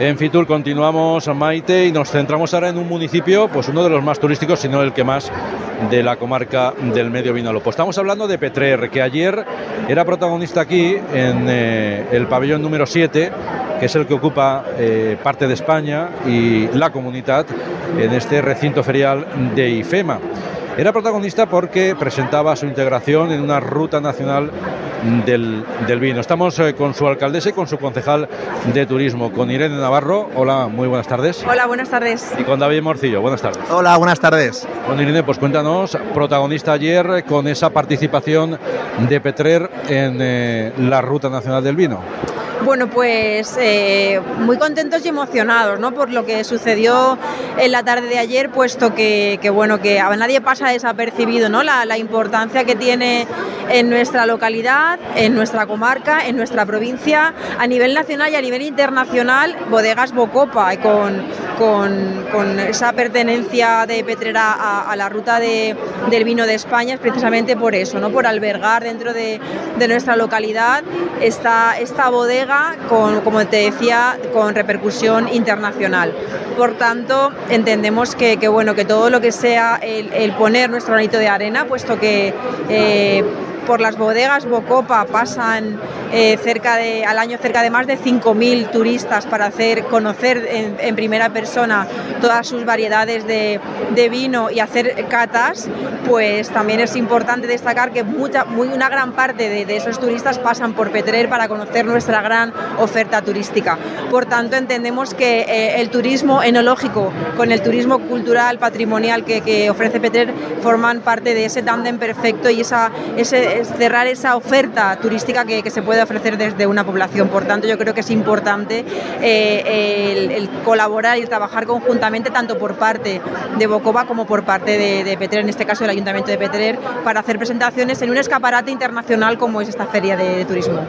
En Fitur continuamos Maite y nos centramos ahora en un municipio, pues uno de los más turísticos, si no el que más de la comarca del Medio Vinalopó. Estamos hablando de Petrer, que ayer era protagonista aquí en eh, el pabellón número 7, que es el que ocupa eh, parte de España y la comunidad en este recinto ferial de IFEMA. Era protagonista porque presentaba su integración en una ruta nacional del, vino. Estamos eh, con su alcaldesa y con su concejal de turismo, con Irene Navarro. Hola, muy buenas tardes. Hola, buenas tardes. Y con David Morcillo. Buenas tardes. Hola, buenas tardes. Con Irene, pues cuéntanos, protagonista ayer con esa participación de Petrer en eh, la ruta nacional del vino. Bueno, pues eh, muy contentos y emocionados ¿no? por lo que sucedió en la tarde de ayer, puesto que, bueno, que nadie pasa desapercibido ¿no? La, importancia que tiene en nuestra localidad, en nuestra comarca, en nuestra provincia, a nivel nacional y a nivel internacional, Bodegas Bocopa, con, con, con esa pertenencia de Petrera a, la ruta de, del vino de España, es precisamente por eso, ¿no? por albergar dentro de, de nuestra localidad esta, esta bodega con, como te decía, con repercusión internacional. Por tanto, entendemos que, bueno, que todo lo que sea el, poner nuestro granito de arena, puesto que eh, por las bodegas Bocopa pasan eh, al año cerca de más de 5.000 turistas para hacer conocer en, primera persona todas sus variedades de, vino y hacer catas, pues también es importante destacar que una gran parte de, esos turistas pasan por Petrer para conocer nuestra gran oferta turística. Por tanto, entendemos que eh, el turismo enológico con el turismo cultural, patrimonial que, ofrece Petrer forman parte de ese tándem perfecto y esa, ese, cerrar esa oferta turística que, se puede ofrecer desde una población. Por tanto, yo creo que es importante eh, el, colaborar y trabajar conjuntamente tanto por parte de Bocova como por parte de, Petrer, en este caso el Ayuntamiento de Petrer, para hacer presentaciones en un escaparate internacional como es esta feria de, turismo.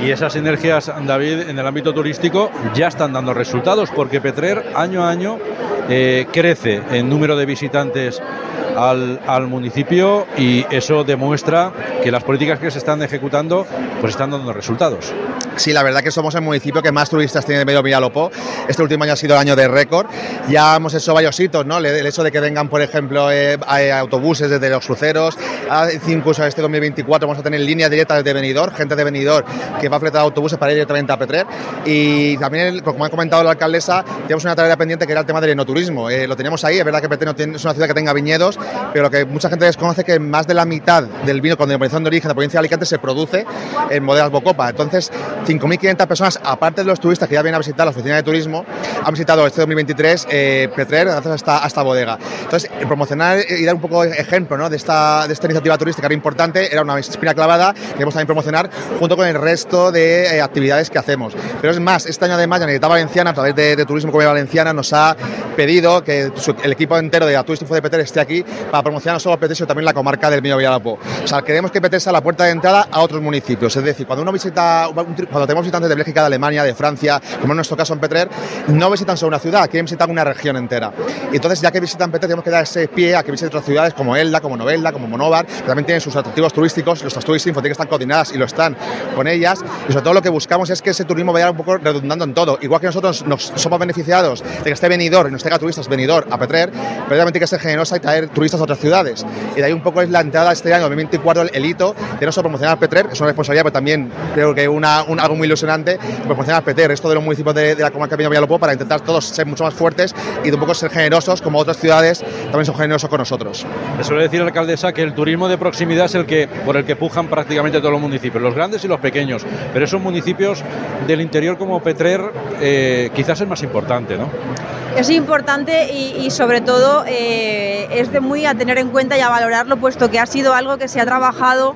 Y esas sinergias, David, en el ámbito turístico ya están dando resultados porque Petrer año a año eh, crece en número de visitantes al, al, municipio y eso demuestra que las políticas que se están ejecutando pues están dando resultados. Sí, la verdad que somos el municipio que más turistas tiene en medio Villalopó. Este último año ha sido el año de récord. Ya hemos hecho varios hitos, ¿no? El hecho de que vengan, por ejemplo, eh, autobuses desde los cruceros. Incluso este 2024 vamos a tener líneas directas desde Benidorm, gente de Benidorm que va a fletar autobuses para ir directamente a Petrer. Y también, como ha comentado la alcaldesa, tenemos una tarea pendiente que era el tema del enoturismo. Eh, lo teníamos ahí, es verdad que Petrer no es una ciudad que tenga viñedos, pero que mucha gente desconoce que más de la mitad del vino con denominación de origen de la provincia de Alicante se produce en bodegas Bocopa. Entonces, 5.500 personas, aparte de los turistas que ya vienen a visitar la oficina de turismo, han visitado este 2023 eh, Petrer gracias a esta, esta, bodega. Entonces, promocionar y dar un poco de ejemplo ¿no? de, esta, de esta iniciativa turística era importante, era una espina clavada que queremos también promocionar junto con el resto de eh, actividades que hacemos. Pero es más, este año además la Unidad Valenciana, a través de, Turismo Comunidad Valenciana, nos ha pedido que el equipo entero de Turismo de Petrer esté aquí para promocionar no solo Petrer, sino también la comarca del Mío Villalapó. O sea, queremos que Petrer sea la puerta de entrada a otros municipios. Es decir, cuando uno visita, cuando tenemos visitantes de Bélgica, de Alemania, de Francia, como en nuestro caso en Petrer, no visitan solo una ciudad, quieren visitar una región entera. Y entonces, ya que visitan Petrer, tenemos que dar ese pie a que visiten otras ciudades como Elda, como Novelda, como Monóvar, que también tienen sus atractivos turísticos, nuestras turistas tienen que estar coordinadas y lo están con ellas. Y sobre todo lo que buscamos es que ese turismo vaya un poco redundando en todo. Igual que nosotros nos somos beneficiados de que esté venidor y nos traiga turistas venidor a Petrer, pero obviamente hay que ser generosa y traer turistas a otras ciudades. Y de ahí un poco es la entrada este año 2024, el, hito de no solo promocionar Petrer, es una responsabilidad, pero también creo que una, un, algo muy ilusionante, promocionar Petrer, esto de los municipios de, la comarca de Villalopó, para intentar todos ser mucho más fuertes y de un poco ser generosos, como otras ciudades también son generosos con nosotros. Me suele decir la alcaldesa que el turismo de proximidad es el que por el que pujan prácticamente todos los municipios, los grandes y los pequeños, pero esos municipios del interior como Petrer eh, quizás es más importante, ¿no? Es importante y, sobre todo eh, es de muy a tener en cuenta y a valorarlo, puesto que ha sido algo que se ha trabajado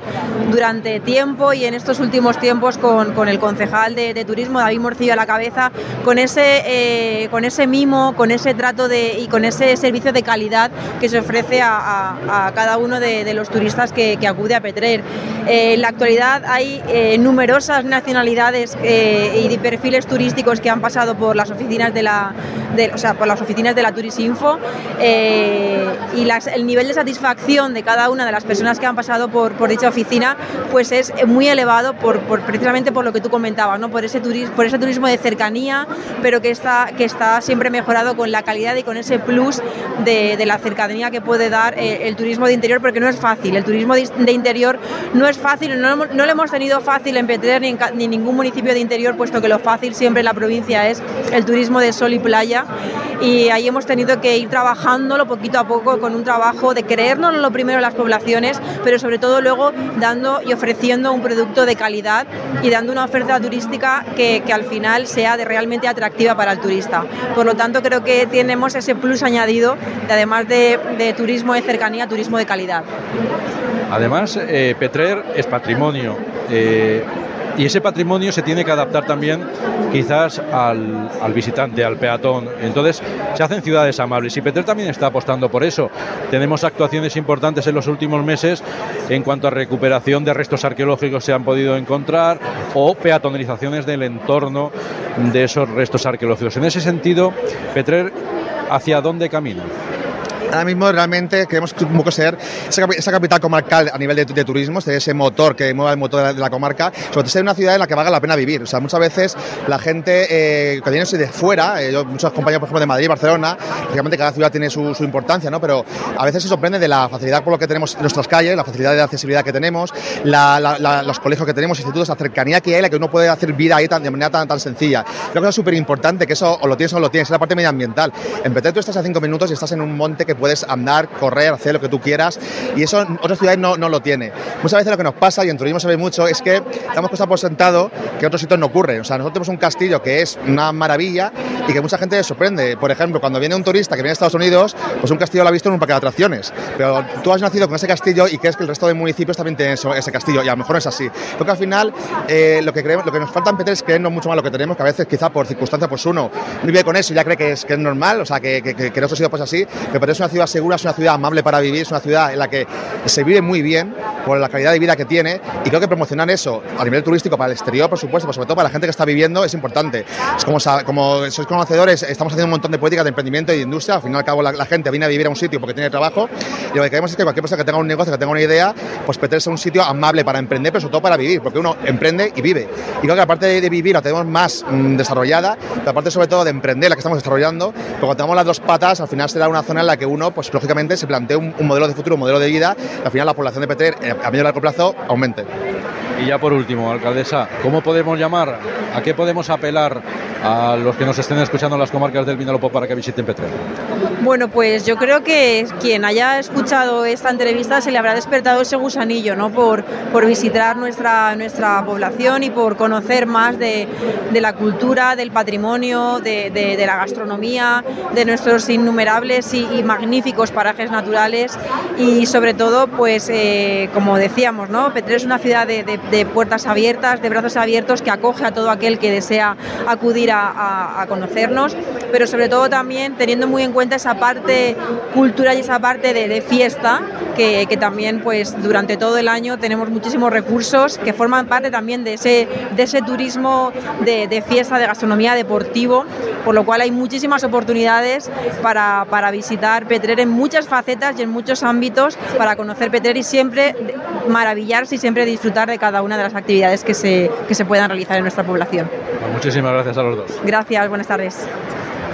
durante tiempo y en estos últimos tiempos con, el concejal de, turismo, David Morcillo, a la cabeza, con ese, eh, con ese mimo, con ese trato de, y con ese servicio de calidad que se ofrece a, cada uno de, los turistas que, acude a Petrer. Eh, en la actualidad hay numerosas nacionalidades y perfiles turísticos que han pasado por las oficinas de la, de, por las oficinas de la Turisinfo eh, y las el nivel de satisfacción de cada una de las personas que han pasado por, por dicha oficina pues es muy elevado por, precisamente por lo que tú comentabas, ¿no? por, ese turismo, por ese turismo de cercanía, pero que está, que está siempre mejorado con la calidad y con ese plus de, la cercanía que puede dar eh, el turismo de interior, porque no es fácil. El turismo de, interior no es fácil, no, no, lo hemos tenido fácil en Petrer ni en, ni en ningún municipio de interior, puesto que lo fácil siempre en la provincia es el turismo de sol y playa. Y ahí hemos tenido que ir trabajándolo poquito a poco con un trabajo de creernos lo primero las poblaciones, pero sobre todo luego dando y ofreciendo un producto de calidad y dando una oferta turística que, que al final sea de realmente atractiva para el turista. Por lo tanto, creo que tenemos ese plus añadido, de, además de, de turismo de cercanía, turismo de calidad. Además, eh, Petrer es patrimonio. Eh, y ese patrimonio se tiene que adaptar también quizás al, visitante, al peatón. Entonces se hacen ciudades amables y Petrer también está apostando por eso. Tenemos actuaciones importantes en los últimos meses en cuanto a recuperación de restos arqueológicos se han podido encontrar o peatonalizaciones del entorno de esos restos arqueológicos. En ese sentido, Petrer, ¿hacia dónde camina? Ahora mismo realmente queremos un poco ser esa, capital comarcal a nivel de, turismo, ese motor que mueva el motor de la, comarca, sobre todo ser una ciudad en la que valga la pena vivir. O sea, muchas veces la gente eh, que viene de fuera, eh, yo, muchos compañeros, por ejemplo, de Madrid, Barcelona, lógicamente cada ciudad tiene su, importancia, ¿no? Pero a veces se sorprende de la facilidad por lo que tenemos en nuestras calles, la facilidad de accesibilidad que tenemos, los colegios que tenemos, institutos, la cercanía que hay, la que uno puede hacer vida ahí de manera tan, tan sencilla. Creo que es súper importante que eso o lo tienes o no lo tienes, es la parte medioambiental. En Petén tú estás a cinco minutos y estás en un monte que puedes andar, correr, hacer lo que tú quieras y eso en otras ciudades no, no lo tiene. Muchas veces lo que nos pasa, y en turismo se ve mucho, es que damos cosas por sentado que en otros sitios no ocurre. O sea, nosotros tenemos un castillo que es una maravilla y que mucha gente sorprende. Por ejemplo, cuando viene un turista que viene a Estados Unidos, pues un castillo lo ha visto en un parque de atracciones. Pero tú has nacido con ese castillo y crees que el resto de municipios también tienen ese castillo y a lo mejor no es así. Creo que al final eh, lo, que creemos, lo que nos falta en Peter es creernos mucho más lo que tenemos, que a veces quizá por circunstancias, pues uno vive con eso y ya cree que es, que es normal, o sea, que, que, que, no ha sido pues así, pero es una ciudad segura es una ciudad amable para vivir, es una ciudad en la que se vive muy bien por la calidad de vida que tiene y creo que promocionar eso a nivel turístico para el exterior, por supuesto, pero sobre todo para la gente que está viviendo es importante. Es como, como sois conocedores, estamos haciendo un montón de políticas de emprendimiento y de industria, al fin y al cabo la, gente viene a vivir a un sitio porque tiene trabajo y lo que queremos es que cualquier persona que tenga un negocio, que tenga una idea, pues Peter sea un sitio amable para emprender, pero sobre todo para vivir, porque uno emprende y vive. Y creo que aparte de, de vivir la tenemos más mm, desarrollada, pero aparte sobre todo de emprender, la que estamos desarrollando, cuando tenemos las dos patas, al final será una zona en la que uno, pues lógicamente, se plantea un, modelo de futuro, un modelo de vida, y al final la población de Petrer eh, a medio y largo plazo aumente. Y ya por último, alcaldesa, ¿cómo podemos llamar, a qué podemos apelar a los que nos estén escuchando en las comarcas del Vinalopó para que visiten Petrer? Bueno, pues yo creo que quien haya escuchado esta entrevista se le habrá despertado ese gusanillo, ¿no? Por, por visitar nuestra, nuestra población y por conocer más de, de la cultura, del patrimonio, de, de, la gastronomía, de nuestros innumerables y, y magníficos parajes naturales y sobre todo, pues eh, como decíamos, ¿no? Petrer es una ciudad de, de, puertas abiertas, de brazos abiertos, que acoge a todo aquel que desea acudir a, conocernos, pero sobre todo también teniendo muy en cuenta esa parte cultural y esa parte de, fiesta, que, también pues durante todo el año tenemos muchísimos recursos que forman parte también de ese, de ese turismo de, fiesta, de gastronomía deportivo, por lo cual hay muchísimas oportunidades para, para visitar Petrer en muchas facetas y en muchos ámbitos para conocer Petrer y siempre maravillarse y siempre disfrutar de cada una de las actividades que se, que se puedan realizar en nuestra población. Muchísimas gracias a los dos. Gracias, buenas tardes.